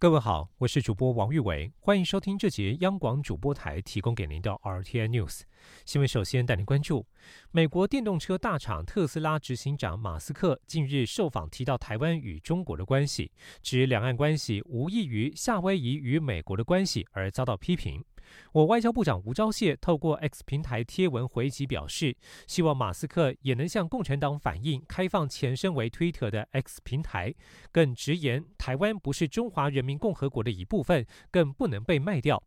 各位好，我是主播王玉伟，欢迎收听这节央广主播台提供给您的 RTI News 新闻。首先带您关注，美国电动车大厂特斯拉执行长马斯克近日受访提到台湾与中国的关系，指两岸关系无异于夏威夷与美国的关系，而遭到批评。我外交部长吴钊燮透过 X 平台贴文回击表示，希望马斯克也能向共产党反映开放前身为 Twitter 的 X 平台，更直言台湾不是中华人民共和国的一部分，更不能被卖掉。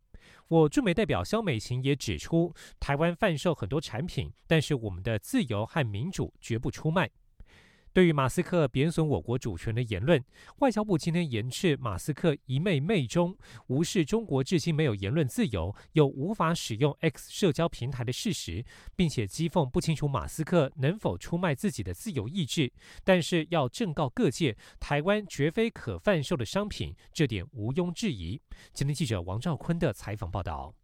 我驻美代表肖美琴也指出，台湾贩售很多产品，但是我们的自由和民主绝不出卖。对于马斯克贬损我国主权的言论，外交部今天严斥马斯克一昧媚中，无视中国至今没有言论自由，又无法使用 X 社交平台的事实，并且讥讽不清楚马斯克能否出卖自己的自由意志，但是要正告各界，台湾绝非可贩售的商品，这点毋庸置疑。今天记者王兆坤的采访报道。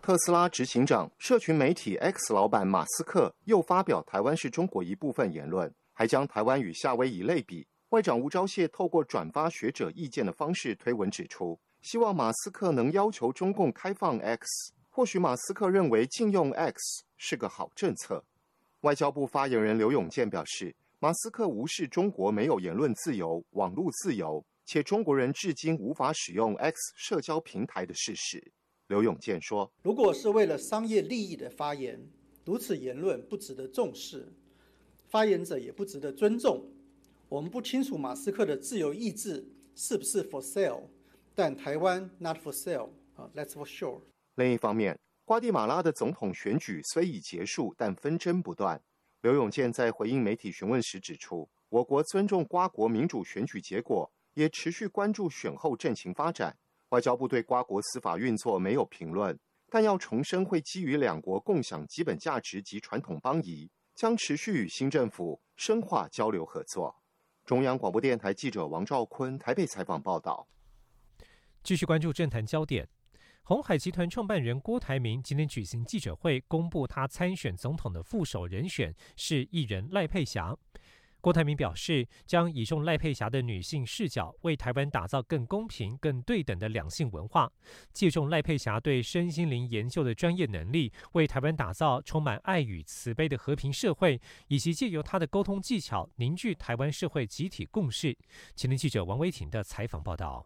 特斯拉执行长、社群媒体 X 老板马斯克又发表台湾是中国一部分言论。还将台湾与夏威夷类比。外长吴钊燮透过转发学者意见的方式推文指出，希望马斯克能要求中共开放 X。或许马斯克认为禁用 X 是个好政策。外交部发言人刘永健表示，马斯克无视中国没有言论自由、网络自由，且中国人至今无法使用 X 社交平台的事实。刘永健说：“如果是为了商业利益的发言，如此言论不值得重视。”发言者也不值得尊重。我们不清楚马斯克的自由意志是不是 for sale，但台湾 not for sale 啊，that's for sure。另一方面，瓜地马拉的总统选举虽已结束，但纷争不断。刘永健在回应媒体询问时指出，我国尊重瓜国民主选举结果，也持续关注选后政情发展。外交部对瓜国司法运作没有评论，但要重申会基于两国共享基本价值及传统邦谊。将持续与新政府深化交流合作。中央广播电台记者王兆坤台北采访报道。继续关注政坛焦点，红海集团创办人郭台铭今天举行记者会，公布他参选总统的副手人选是艺人赖佩霞。郭台铭表示，将以重赖佩霞的女性视角，为台湾打造更公平、更对等的两性文化；借重赖佩霞对身心灵研究的专业能力，为台湾打造充满爱与慈悲的和平社会；以及借由她的沟通技巧，凝聚台湾社会集体共识。前天记者王维婷的采访报道。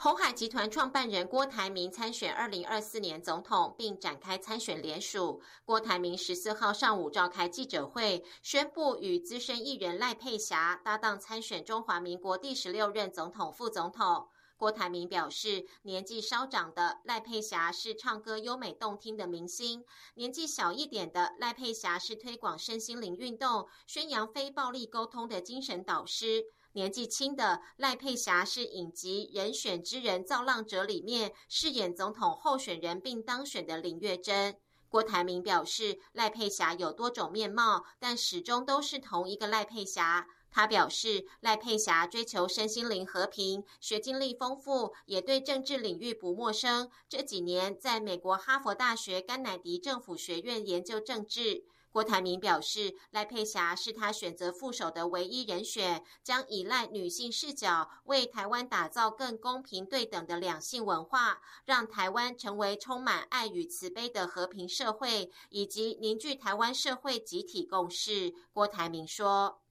红海集团创办人郭台铭参选二零二四年总统，并展开参选联署。郭台铭十四号上午召开记者会，宣布与资深艺人赖佩霞搭档参选中华民国第十六任总统、副总统。郭台铭表示，年纪稍长的赖佩霞是唱歌优美动听的明星，年纪小一点的赖佩霞是推广身心灵运动、宣扬非暴力沟通的精神导师。年纪轻的赖佩霞是影集《人选之人造浪者》里面饰演总统候选人并当选的林月珍。郭台铭表示，赖佩霞有多种面貌，但始终都是同一个赖佩霞。他表示，赖佩霞追求身心灵和平，学经历丰富，也对政治领域不陌生。这几年在美国哈佛大学甘乃迪政府学院研究政治。郭台铭表示，赖佩霞是他选择副手的唯一人选，将依赖女性视角，为台湾打造更公平对等的两性文化，让台湾成为充满爱与慈悲的和平社会，以及凝聚台湾社会集体共识。郭台铭说：“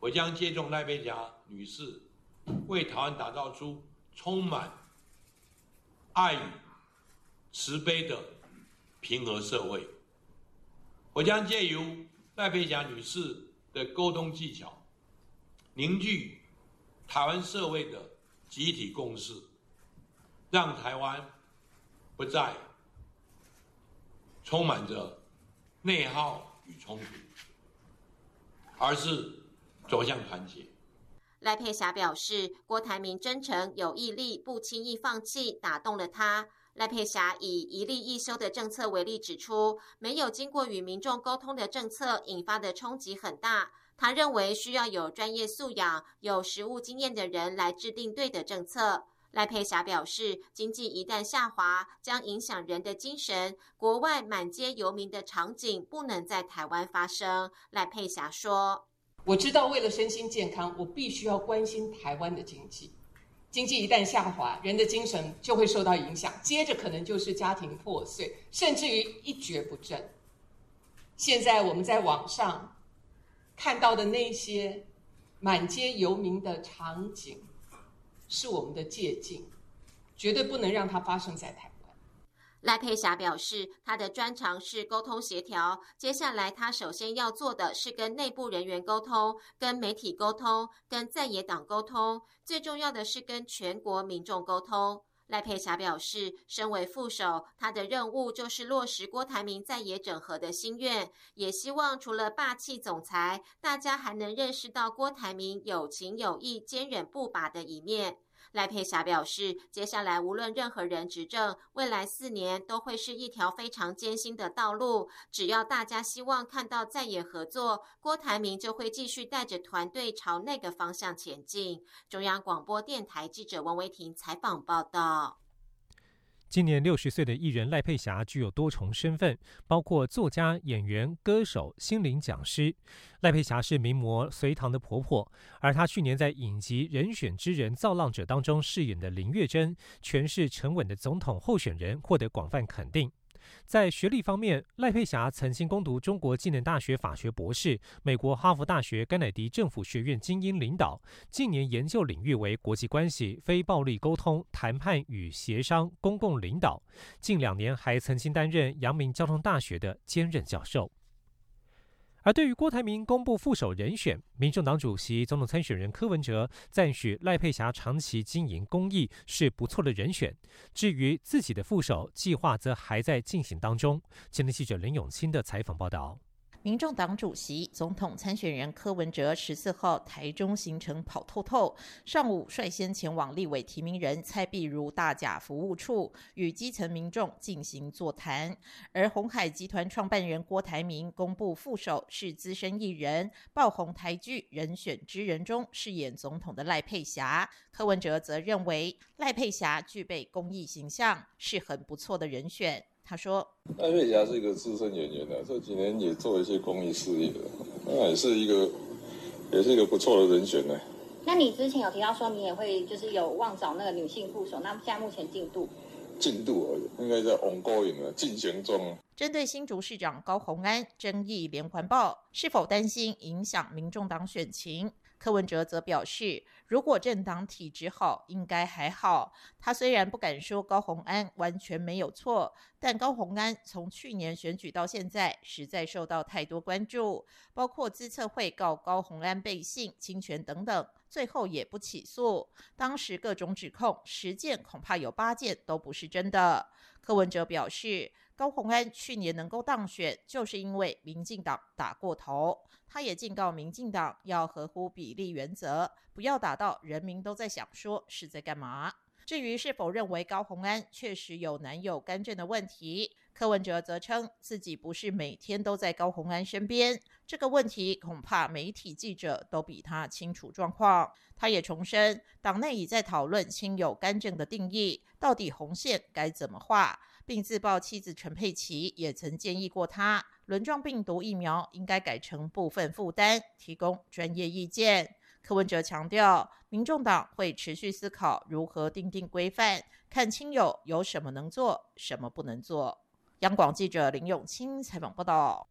我将接种赖佩霞女士，为台湾打造出充满爱与慈悲的平和社会。”我将借由赖佩霞女士的沟通技巧，凝聚台湾社会的集体共识，让台湾不再充满着内耗与冲突，而是走向团结。赖佩霞表示，郭台铭真诚有毅力，不轻易放弃，打动了他。赖佩霞以一例一休的政策为例，指出没有经过与民众沟通的政策引发的冲击很大。他认为需要有专业素养、有实务经验的人来制定对的政策。赖佩霞表示，经济一旦下滑，将影响人的精神。国外满街游民的场景不能在台湾发生。赖佩霞说：“我知道，为了身心健康，我必须要关心台湾的经济。经济一旦下滑，人的精神就会受到影响，接着可能就是家庭破碎，甚至于一蹶不振。现在我们在网上看到的那些满街游民的场景。”是我们的借鉴，绝对不能让它发生在台。赖佩霞表示，她的专长是沟通协调，接下来她首先要做的是跟内部人员沟通、跟媒体沟通、跟在野党沟通，最重要的是跟全国民众沟通。赖佩霞表示，身为副手，他的任务就是落实郭台铭在野整合的心愿，也希望除了霸气总裁，大家还能认识到郭台铭有情有义、坚韧不拔的一面。赖佩霞表示，接下来无论任何人执政，未来四年都会是一条非常艰辛的道路。只要大家希望看到在野合作，郭台铭就会继续带着团队朝那个方向前进。中央广播电台记者王维婷采访报道。今年六十岁的艺人赖佩霞具有多重身份，包括作家、演员、歌手、心灵讲师。赖佩霞是名模隋棠的婆婆，而她去年在影集《人选之人造浪者》当中饰演的林月珍，诠释沉稳的总统候选人，获得广泛肯定。在学历方面，赖佩霞曾经攻读中国纪念大学法学博士，美国哈佛大学甘乃迪政府学院精英领导。近年研究领域为国际关系、非暴力沟通、谈判与协商、公共领导。近两年还曾经担任阳明交通大学的兼任教授。而对于郭台铭公布副手人选，民众党主席、总统参选人柯文哲赞许赖佩霞长期经营公益是不错的人选。至于自己的副手计划，则还在进行当中。前天记者林永清的采访报道。民众党主席、总统参选人柯文哲十四号台中行程跑透透，上午率先前往立委提名人蔡碧如大甲服务处，与基层民众进行座谈。而红海集团创办人郭台铭公布副手是资深艺人，爆红台剧《人选之人》中饰演总统的赖佩霞。柯文哲则认为赖佩霞具备公益形象，是很不错的人选。他说：“艾佩霞是一个资深演员的，这几年也做一些公益事业的，那也是一个，也是一个不错的人选呢。那你之前有提到说你也会就是有望找那个女性副手，那现在目前进度？进度而已，应该在 ongoing 了，进行中。针对新竹市长高虹安争议连环报，是否担心影响民众党选情？柯文哲则表示。”如果政党体制好，应该还好。他虽然不敢说高鸿安完全没有错，但高鸿安从去年选举到现在，实在受到太多关注，包括资策会告高鸿安背信、侵权等等，最后也不起诉。当时各种指控，十件恐怕有八件都不是真的。柯文哲表示。高鸿安去年能够当选，就是因为民进党打过头。他也警告民进党要合乎比例原则，不要打到人民都在想说是在干嘛。至于是否认为高鸿安确实有男友干政的问题，柯文哲则称自己不是每天都在高鸿安身边，这个问题恐怕媒体记者都比他清楚状况。他也重申，党内已在讨论亲友干政的定义，到底红线该怎么画。并自曝妻子陈佩琪也曾建议过他，轮状病毒疫苗应该改成部分负担，提供专业意见。柯文哲强调，民众党会持续思考如何定定规范，看亲友有什么能做，什么不能做。央广记者林永清采访报道。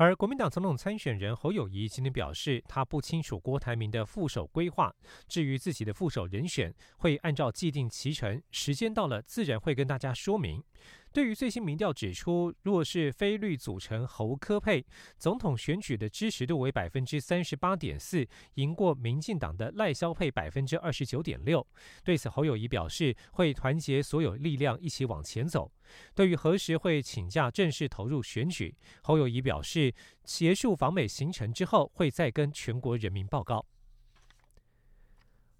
而国民党总统参选人侯友谊今天表示，他不清楚郭台铭的副手规划。至于自己的副手人选，会按照既定期程，时间到了自然会跟大家说明。对于最新民调指出，若是非绿组成侯科配，总统选举的支持度为百分之三十八点四，赢过民进党的赖萧配百分之二十九点六。对此，侯友谊表示会团结所有力量一起往前走。对于何时会请假正式投入选举，侯友谊表示，结束访美行程之后会再跟全国人民报告。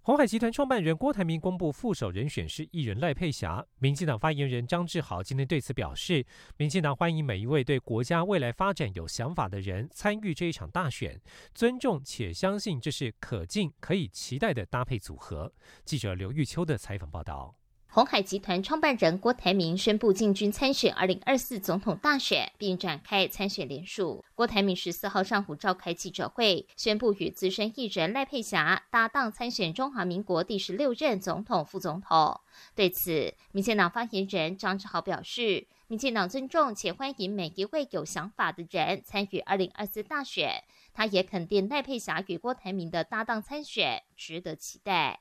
红海集团创办人郭台铭公布副手人选是艺人赖佩霞。民进党发言人张志豪今天对此表示，民进党欢迎每一位对国家未来发展有想法的人参与这一场大选，尊重且相信这是可敬、可以期待的搭配组合。记者刘玉秋的采访报道。红海集团创办人郭台铭宣布进军参选二零二四总统大选，并展开参选联署。郭台铭十四号上午召开记者会，宣布与资深艺人赖佩霞搭档参选中华民国第十六任总统、副总统。对此，民进党发言人张志豪表示，民进党尊重且欢迎每一位有想法的人参与二零二四大选。他也肯定赖佩霞与郭台铭的搭档参选值得期待。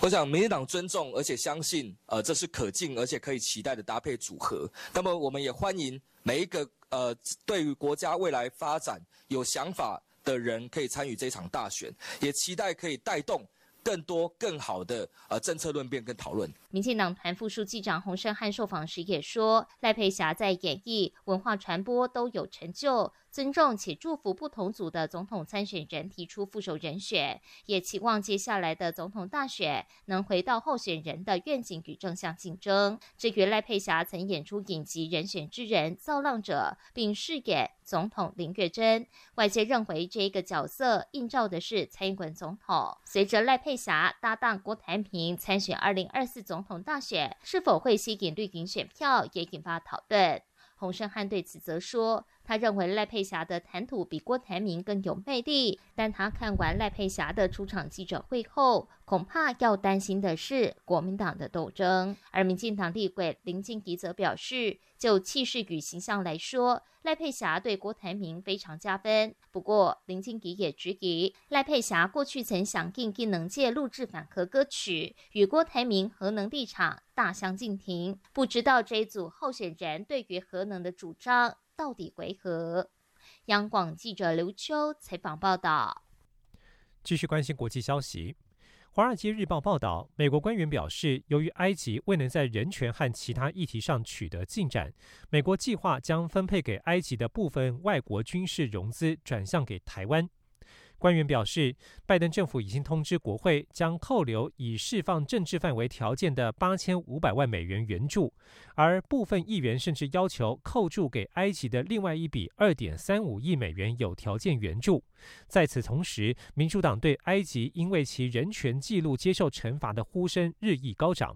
我想民进党尊重而且相信，呃，这是可敬而且可以期待的搭配组合。那么我们也欢迎每一个呃对于国家未来发展有想法的人可以参与这场大选，也期待可以带动。更多更好的呃政策论辩跟讨论。民进党团副书记长洪胜汉受访时也说，赖佩霞在演艺、文化传播都有成就，尊重且祝福不同组的总统参选人提出副手人选，也期望接下来的总统大选能回到候选人的愿景与正向竞争。至于赖佩霞曾演出影集《人选之人》造浪者，并饰演。总统林月珍，外界认为这一个角色映照的是蔡英文总统。随着赖佩霞搭档郭台铭参选二零二四总统大选，是否会吸引绿营选票，也引发讨论。洪胜汉对此则说。他认为赖佩霞的谈吐比郭台铭更有魅力，但他看完赖佩霞的出场记者会后，恐怕要担心的是国民党的斗争。而民进党立委林静怡则表示，就气势与形象来说，赖佩霞对郭台铭非常加分。不过，林静怡也质疑赖佩霞过去曾响应技能界录制反核歌曲，与郭台铭核能立场大相径庭。不知道这一组候选人对于核能的主张。到底为何？央广记者刘秋采访报道。继续关心国际消息，《华尔街日报》报道，美国官员表示，由于埃及未能在人权和其他议题上取得进展，美国计划将分配给埃及的部分外国军事融资转向给台湾。官员表示，拜登政府已经通知国会，将扣留以释放政治范围条件的八千五百万美元援助，而部分议员甚至要求扣住给埃及的另外一笔二点三五亿美元有条件援助。在此同时，民主党对埃及因为其人权记录接受惩罚的呼声日益高涨。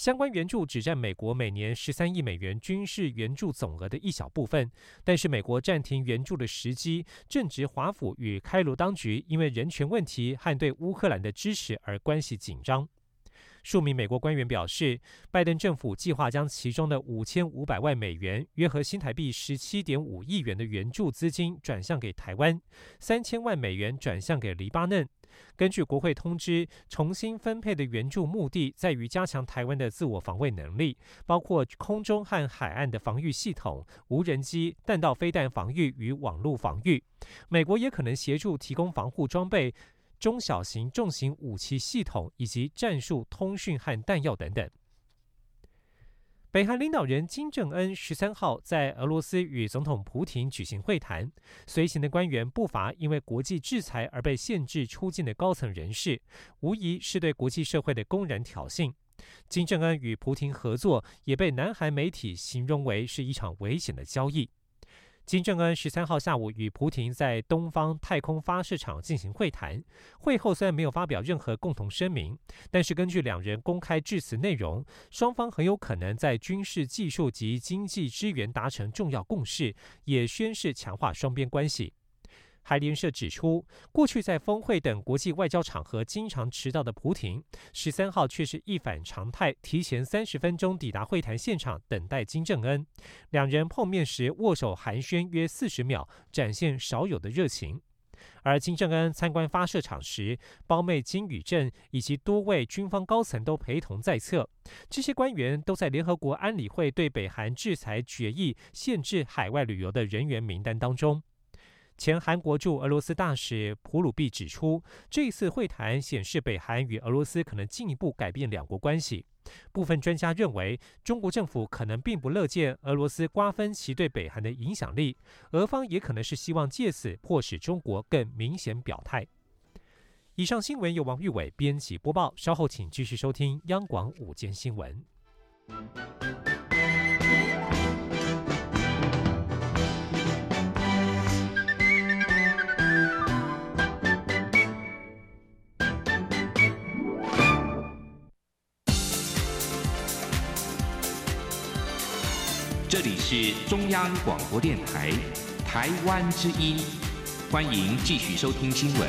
相关援助只占美国每年十三亿美元军事援助总额的一小部分，但是美国暂停援助的时机正值华府与开罗当局因为人权问题和对乌克兰的支持而关系紧张。数名美国官员表示，拜登政府计划将其中的五千五百万美元（约合新台币十七点五亿元）的援助资金转向给台湾，三千万美元转向给黎巴嫩。根据国会通知，重新分配的援助目的在于加强台湾的自我防卫能力，包括空中和海岸的防御系统、无人机、弹道飞弹防御与网络防御。美国也可能协助提供防护装备。中小型重型武器系统以及战术通讯和弹药等等。北韩领导人金正恩十三号在俄罗斯与总统普京举行会谈，随行的官员不乏因为国际制裁而被限制出境的高层人士，无疑是对国际社会的公然挑衅。金正恩与普京合作也被南韩媒体形容为是一场危险的交易。金正恩十三号下午与普廷在东方太空发射场进行会谈。会后虽然没有发表任何共同声明，但是根据两人公开致辞内容，双方很有可能在军事技术及经济支援达成重要共识，也宣示强化双边关系。台联社指出，过去在峰会等国际外交场合经常迟到的普廷，十三号却是一反常态，提前三十分钟抵达会谈现场等待金正恩。两人碰面时握手寒暄约四十秒，展现少有的热情。而金正恩参观发射场时，胞妹金宇镇以及多位军方高层都陪同在侧。这些官员都在联合国安理会对北韩制裁决议限制海外旅游的人员名单当中。前韩国驻俄罗斯大使普鲁毕指出，这次会谈显示北韩与俄罗斯可能进一步改变两国关系。部分专家认为，中国政府可能并不乐见俄罗斯瓜分其对北韩的影响力，俄方也可能是希望借此迫使中国更明显表态。以上新闻由王玉伟编辑播报，稍后请继续收听央广午间新闻。这里是中央广播电台台湾之音，欢迎继续收听新闻。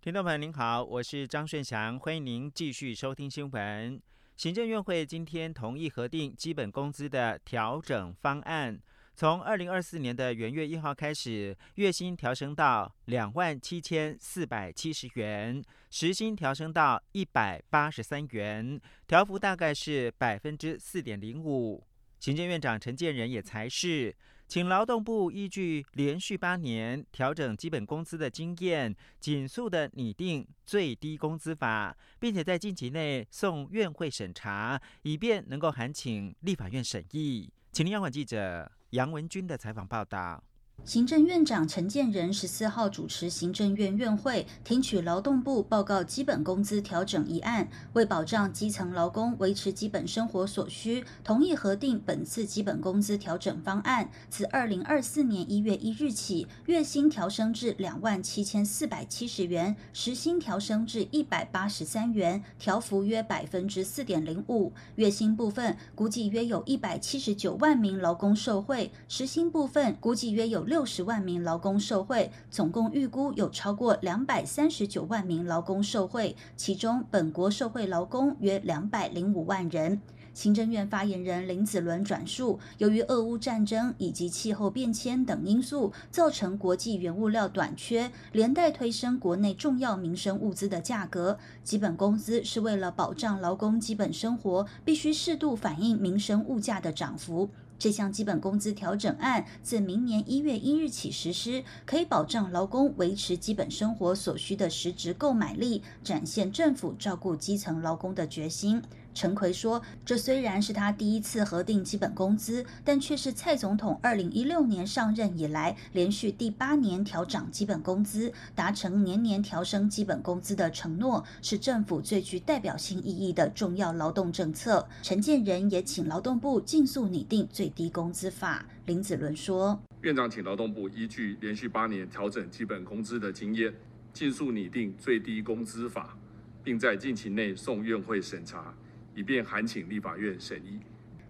听众朋友您好，我是张顺祥，欢迎您继续收听新闻。行政院会今天同意核定基本工资的调整方案。从二零二四年的元月一号开始，月薪调升到两万七千四百七十元，时薪调升到一百八十三元，调幅大概是百分之四点零五。行政院长陈建仁也才是，请劳动部依据连续八年调整基本工资的经验，紧速的拟定最低工资法，并且在近期内送院会审查，以便能够函请立法院审议。请央广记者。杨文军的采访报道。行政院长陈建仁十四号主持行政院院会，听取劳动部报告基本工资调整一案，为保障基层劳工维持基本生活所需，同意核定本次基本工资调整方案。自二零二四年一月一日起，月薪调升至两万七千四百七十元，时薪调升至一百八十三元，调幅约百分之四点零五。月薪部分估计约有一百七十九万名劳工受惠，时薪部分估计约有六。六十万名劳工受贿，总共预估有超过两百三十九万名劳工受贿，其中本国受贿劳工约两百零五万人。行政院发言人林子伦转述，由于俄乌战争以及气候变迁等因素，造成国际原物料短缺，连带推升国内重要民生物资的价格。基本工资是为了保障劳工基本生活，必须适度反映民生物价的涨幅。这项基本工资调整案自明年一月一日起实施，可以保障劳工维持基本生活所需的实质购买力，展现政府照顾基层劳工的决心。陈奎说：“这虽然是他第一次核定基本工资，但却是蔡总统二零一六年上任以来连续第八年调涨基本工资，达成年年调升基本工资的承诺，是政府最具代表性意义的重要劳动政策。”陈建仁也请劳动部尽速拟定最低工资法。林子伦说：“院长请劳动部依据连续八年调整基本工资的经验，尽速拟定最低工资法，并在近期内送院会审查。”以便函请立法院审议。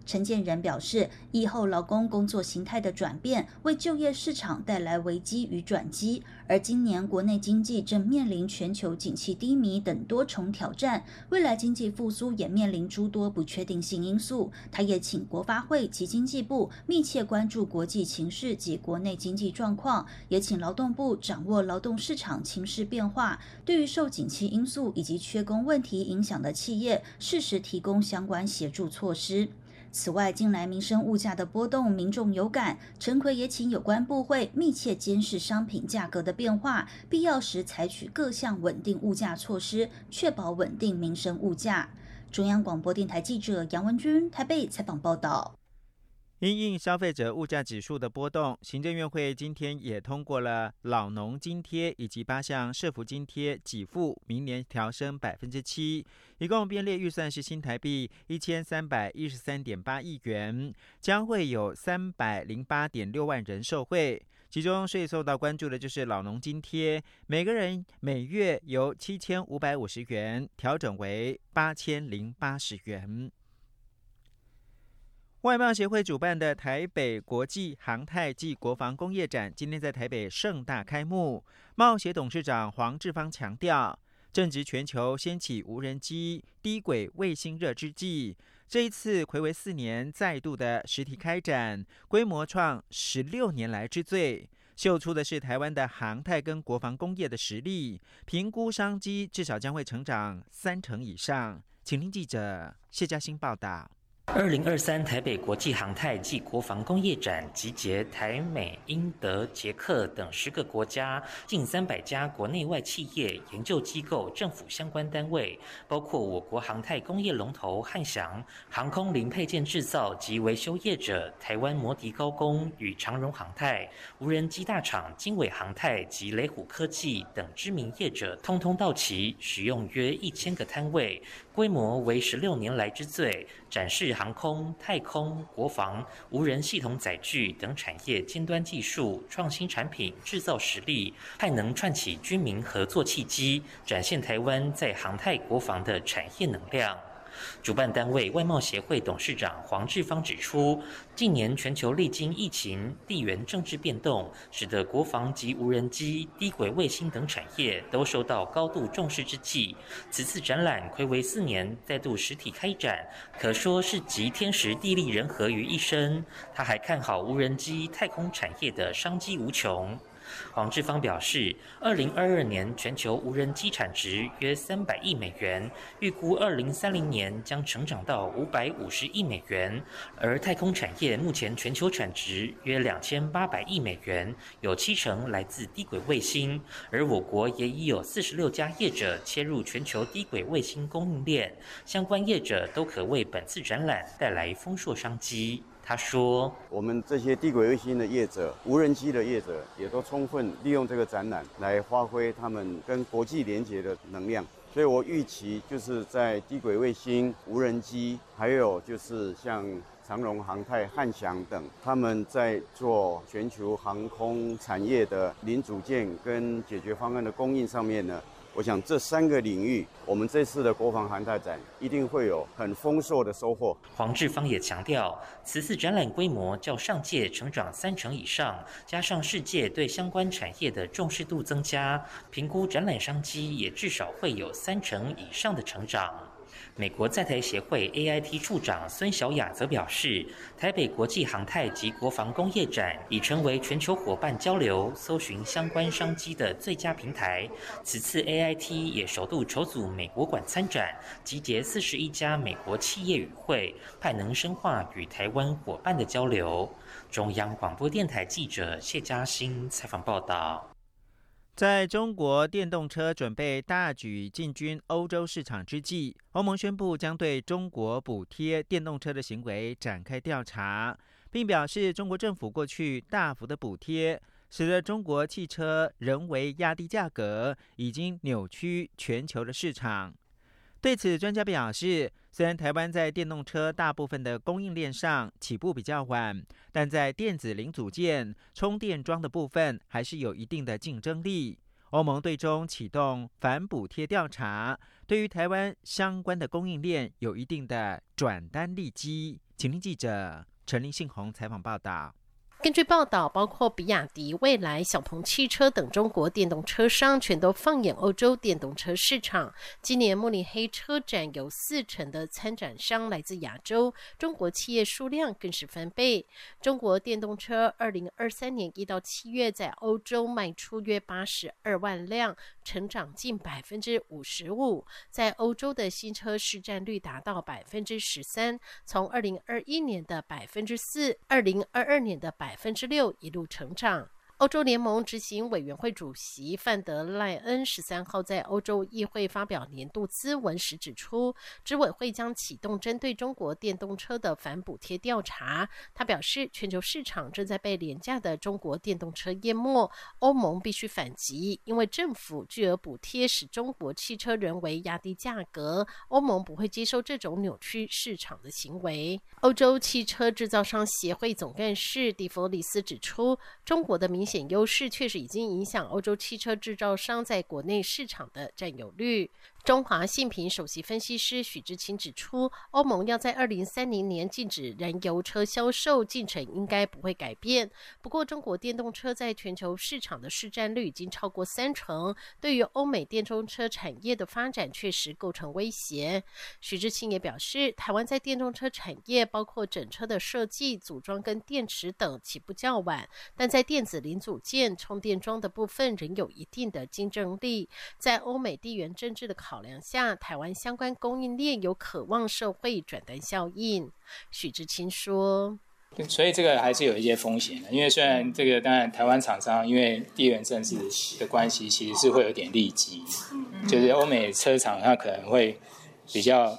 陈建仁表示，疫后劳工工作形态的转变，为就业市场带来危机与转机。而今年国内经济正面临全球景气低迷等多重挑战，未来经济复苏也面临诸多不确定性因素。他也请国发会及经济部密切关注国际情势及国内经济状况，也请劳动部掌握劳动市场情势变化，对于受景气因素以及缺工问题影响的企业，适时提供相关协助措施。此外，近来民生物价的波动，民众有感。陈奎也请有关部会密切监视商品价格的变化，必要时采取各项稳定物价措施，确保稳定民生物价。中央广播电台记者杨文君台北采访报道。因应消费者物价指数的波动，行政院会今天也通过了老农津贴以及八项社福津贴给付，明年调升百分之七，一共编列预算是新台币一千三百一十三点八亿元，将会有三百零八点六万人受惠。其中最受到关注的就是老农津贴，每个人每月由七千五百五十元调整为八千零八十元。外贸协会主办的台北国际航太暨国防工业展今天在台北盛大开幕。贸协董事长黄志芳强调，正值全球掀起无人机、低轨卫星热之际，这一次魁违四年再度的实体开展，规模创十六年来之最，秀出的是台湾的航太跟国防工业的实力，评估商机至少将会成长三成以上。请听记者谢嘉欣报道。二零二三台北国际航太暨国防工业展集结台、美、英、德、捷克等十个国家近三百家国内外企业、研究机构、政府相关单位，包括我国航太工业龙头汉翔、航空零配件制造及维修业者台湾摩迪高工与长荣航太、无人机大厂经纬航太及雷虎科技等知名业者，通通到齐，使用约一千个摊位。规模为十六年来之最，展示航空、太空、国防、无人系统载具等产业尖端技术、创新产品制造实力，还能串起军民合作契机，展现台湾在航太国防的产业能量。主办单位外贸协会董事长黄志芳指出，近年全球历经疫情、地缘政治变动，使得国防及无人机、低轨卫星等产业都受到高度重视之际，此次展览暌违四年再度实体开展，可说是集天时地利人和于一身。他还看好无人机、太空产业的商机无穷。黄志芳表示，二零二二年全球无人机产值约三百亿美元，预估二零三零年将成长到五百五十亿美元。而太空产业目前全球产值约两千八百亿美元，有七成来自低轨卫星。而我国也已有四十六家业者切入全球低轨卫星供应链，相关业者都可为本次展览带来丰硕商机。他说：“我们这些低轨卫星的业者、无人机的业者，也都充分利用这个展览来发挥他们跟国际连接的能量。所以我预期，就是在低轨卫星、无人机，还有就是像长荣航太、汉翔等，他们在做全球航空产业的零组件跟解决方案的供应上面呢。”我想这三个领域，我们这次的国防航太展一定会有很丰硕的收获。黄志芳也强调，此次展览规模较上届成长三成以上，加上世界对相关产业的重视度增加，评估展览商机也至少会有三成以上的成长。美国在台协会 AIT 处长孙小雅则表示，台北国际航太及国防工业展已成为全球伙伴交流、搜寻相关商机的最佳平台。此次 AIT 也首度筹组美国馆参展，集结四十一家美国企业与会，派能深化与台湾伙伴的交流。中央广播电台记者谢嘉欣采访报道。在中国电动车准备大举进军欧洲市场之际，欧盟宣布将对中国补贴电动车的行为展开调查，并表示中国政府过去大幅的补贴，使得中国汽车人为压低价格，已经扭曲全球的市场。对此，专家表示，虽然台湾在电动车大部分的供应链上起步比较晚，但在电子零组件、充电桩的部分还是有一定的竞争力。欧盟最终启动反补贴调查，对于台湾相关的供应链有一定的转单利基。请听记者陈林信宏采访报道。根据报道，包括比亚迪、蔚来、小鹏汽车等中国电动车商全都放眼欧洲电动车市场。今年慕尼黑车展有四成的参展商来自亚洲，中国企业数量更是翻倍。中国电动车二零二三年一到七月在欧洲卖出约八十二万辆，成长近百分之五十五，在欧洲的新车市占率达到百分之十三，从二零二一年的百分之四，二零二二年的百。百分之六一路成长。欧洲联盟执行委员会主席范德赖恩十三号在欧洲议会发表年度咨文时指出，执委会将启动针对中国电动车的反补贴调查。他表示，全球市场正在被廉价的中国电动车淹没，欧盟必须反击，因为政府巨额补贴使中国汽车人为压低价格。欧盟不会接受这种扭曲市场的行为。欧洲汽车制造商协会总干事蒂弗里斯指出，中国的民显优势确实已经影响欧洲汽车制造商在国内市场的占有率。中华信评首席分析师许志清指出，欧盟要在二零三零年禁止燃油车销售进程应该不会改变。不过，中国电动车在全球市场的市占率已经超过三成，对于欧美电动车产业的发展确实构成威胁。许志清也表示，台湾在电动车产业，包括整车的设计、组装跟电池等起步较晚，但在电子零组件、充电桩的部分仍有一定的竞争力。在欧美地缘政治的考考量下，台湾相关供应链有渴望社会转单效应。许志清说：“所以这个还是有一些风险的，因为虽然这个当然台湾厂商因为地缘政治的关系，其实是会有点利基，就是欧美车厂它可能会比较，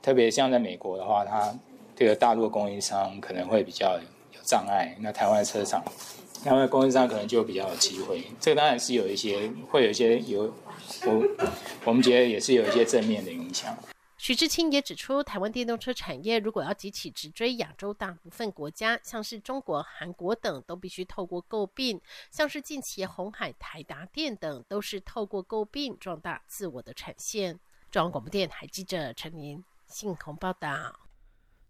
特别像在美国的话，它这个大陆供应商可能会比较有障碍，那台湾车厂。”台湾供应商可能就比较有机会，这个当然是有一些，会有一些有我我们觉得也是有一些正面的影响。许志清也指出，台湾电动车产业如果要集起直追亚洲大部分国家，像是中国、韩国等，都必须透过购并，像是近期红海、台达电等，都是透过购并壮大自我的产线。中央广播电台记者陈琳信鸿报道。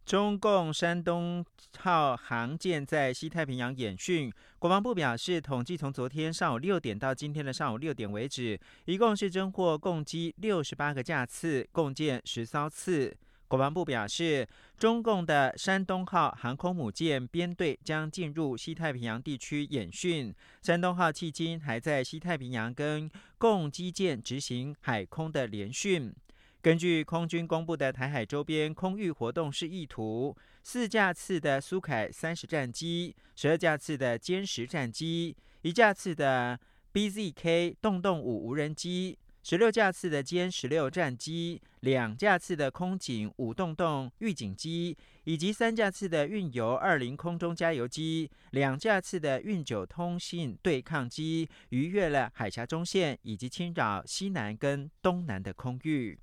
中共山东号航舰在西太平洋演训，国防部表示，统计从昨天上午六点到今天的上午六点为止，一共是侦获共机六十八个架次，共建十艘次。国防部表示，中共的山东号航空母舰编队将进入西太平洋地区演训，山东号迄今还在西太平洋跟共机舰执行海空的联训。根据空军公布的台海周边空域活动示意图，四架次的苏凯三十战机，十二架次的歼十战机，一架次的 BZK 洞洞五无人机，十六架次的歼十六战机，两架次的空警五洞洞预警机，以及三架次的运油二零空中加油机，两架次的运九通信对抗机，逾越了海峡中线以及侵扰西南跟东南的空域。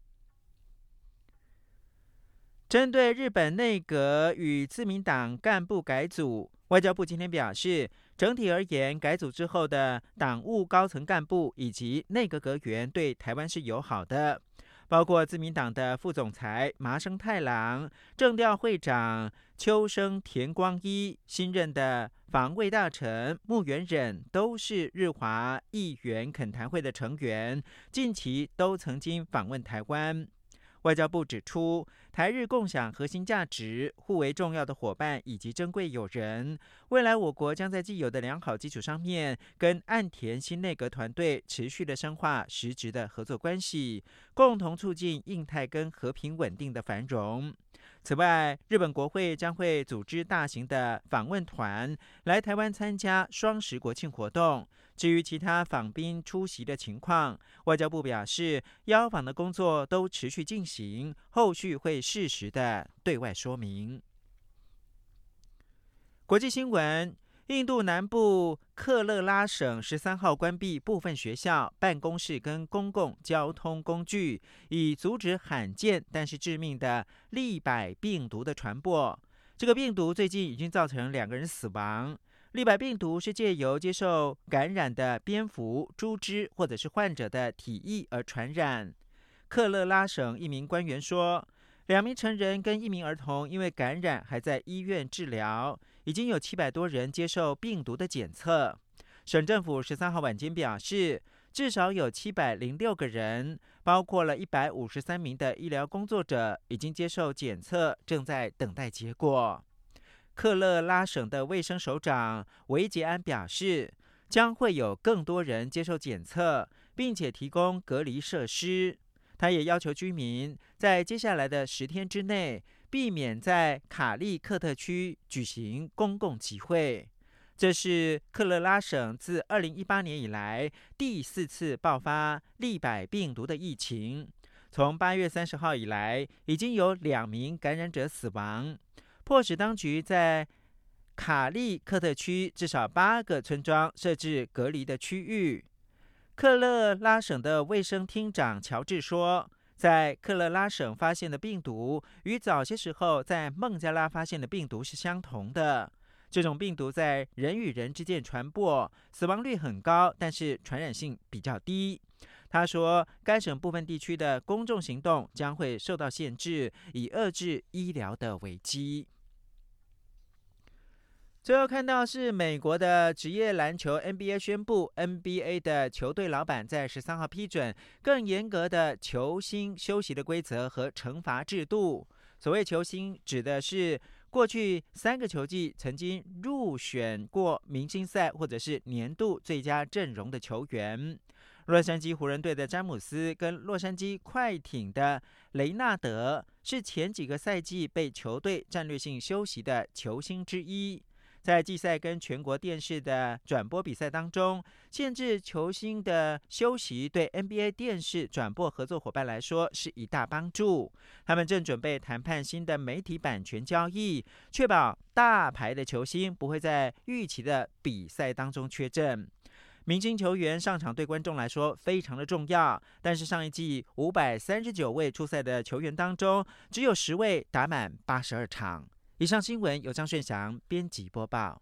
针对日本内阁与自民党干部改组，外交部今天表示，整体而言，改组之后的党务高层干部以及内阁阁员对台湾是友好的，包括自民党的副总裁麻生太郎、政调会长秋生田光一、新任的防卫大臣木原忍，都是日华议员恳谈会的成员，近期都曾经访问台湾。外交部指出，台日共享核心价值，互为重要的伙伴以及珍贵友人。未来我国将在既有的良好基础上面，跟岸田新内阁团队持续的深化实质的合作关系，共同促进印太跟和平稳定的繁荣。此外，日本国会将会组织大型的访问团来台湾参加双十国庆活动。至于其他访宾出席的情况，外交部表示，邀访的工作都持续进行，后续会适时的对外说明。国际新闻：印度南部克勒拉省十三号关闭部分学校、办公室跟公共交通工具，以阻止罕见但是致命的利百病毒的传播。这个病毒最近已经造成两个人死亡。利百病毒是借由接受感染的蝙蝠、猪只或者是患者的体液而传染。克勒拉省一名官员说，两名成人跟一名儿童因为感染还在医院治疗，已经有七百多人接受病毒的检测。省政府十三号晚间表示，至少有七百零六个人，包括了一百五十三名的医疗工作者，已经接受检测，正在等待结果。克勒拉省的卫生首长维杰安表示，将会有更多人接受检测，并且提供隔离设施。他也要求居民在接下来的十天之内，避免在卡利克特区举行公共集会。这是克勒拉省自二零一八年以来第四次爆发利百病毒的疫情。从八月三十号以来，已经有两名感染者死亡。迫使当局在卡利克特区至少八个村庄设置隔离的区域。克勒拉省的卫生厅长乔治说，在克勒拉省发现的病毒与早些时候在孟加拉发现的病毒是相同的。这种病毒在人与人之间传播，死亡率很高，但是传染性比较低。他说，该省部分地区的公众行动将会受到限制，以遏制医疗的危机。最后看到是美国的职业篮球 NBA 宣布，NBA 的球队老板在十三号批准更严格的球星休息的规则和惩罚制度。所谓球星，指的是过去三个球季曾经入选过明星赛或者是年度最佳阵容的球员。洛杉矶湖人队的詹姆斯跟洛杉矶快艇的雷纳德是前几个赛季被球队战略性休息的球星之一。在季赛跟全国电视的转播比赛当中，限制球星的休息对 NBA 电视转播合作伙伴来说是一大帮助。他们正准备谈判新的媒体版权交易，确保大牌的球星不会在预期的比赛当中缺阵。明星球员上场对观众来说非常的重要，但是上一季五百三十九位出赛的球员当中，只有十位打满八十二场。以上新闻由张炫翔编辑播报。